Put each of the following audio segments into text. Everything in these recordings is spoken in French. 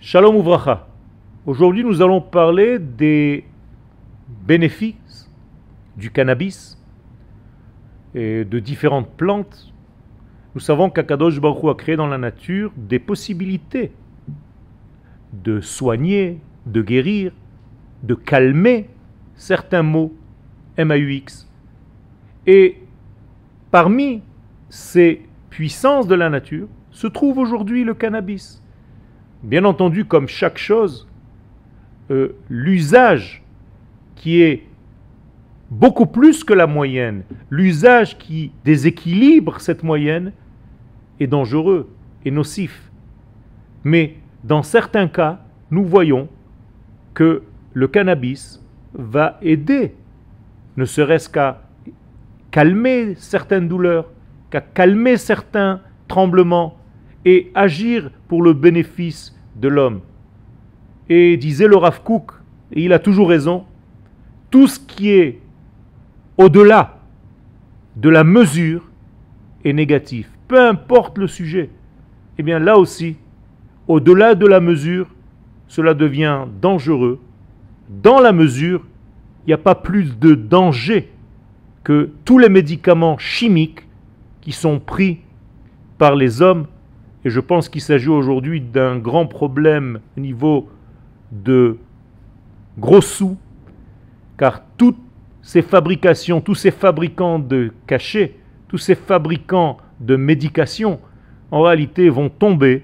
Shalom Ouvracha. Aujourd'hui, nous allons parler des bénéfices du cannabis et de différentes plantes. Nous savons qu'Akadosh Baruch a créé dans la nature des possibilités de soigner, de guérir, de calmer certains mots, M-A-U-X. Et parmi ces puissances de la nature se trouve aujourd'hui le cannabis. Bien entendu, comme chaque chose, euh, l'usage qui est beaucoup plus que la moyenne, l'usage qui déséquilibre cette moyenne est dangereux et nocif. Mais dans certains cas, nous voyons que le cannabis va aider, ne serait-ce qu'à calmer certaines douleurs, qu'à calmer certains tremblements, et agir pour le bénéfice de l'homme. Et disait le Rav Kook, et il a toujours raison, tout ce qui est au-delà de la mesure est négatif, peu importe le sujet. et eh bien là aussi, au-delà de la mesure, cela devient dangereux. Dans la mesure, il n'y a pas plus de danger que tous les médicaments chimiques qui sont pris par les hommes et je pense qu'il s'agit aujourd'hui d'un grand problème au niveau de gros sous, car toutes ces fabrications, tous ces fabricants de cachets, tous ces fabricants de médications, en réalité vont tomber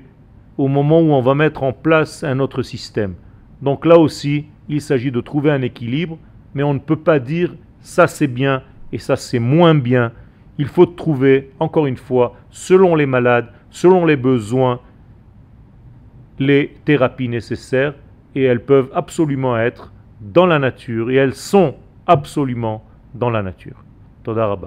au moment où on va mettre en place un autre système. Donc là aussi, il s'agit de trouver un équilibre, mais on ne peut pas dire ça c'est bien et ça c'est moins bien. Il faut trouver, encore une fois, selon les malades, selon les besoins, les thérapies nécessaires et elles peuvent absolument être dans la nature et elles sont absolument dans la nature. Todarabah.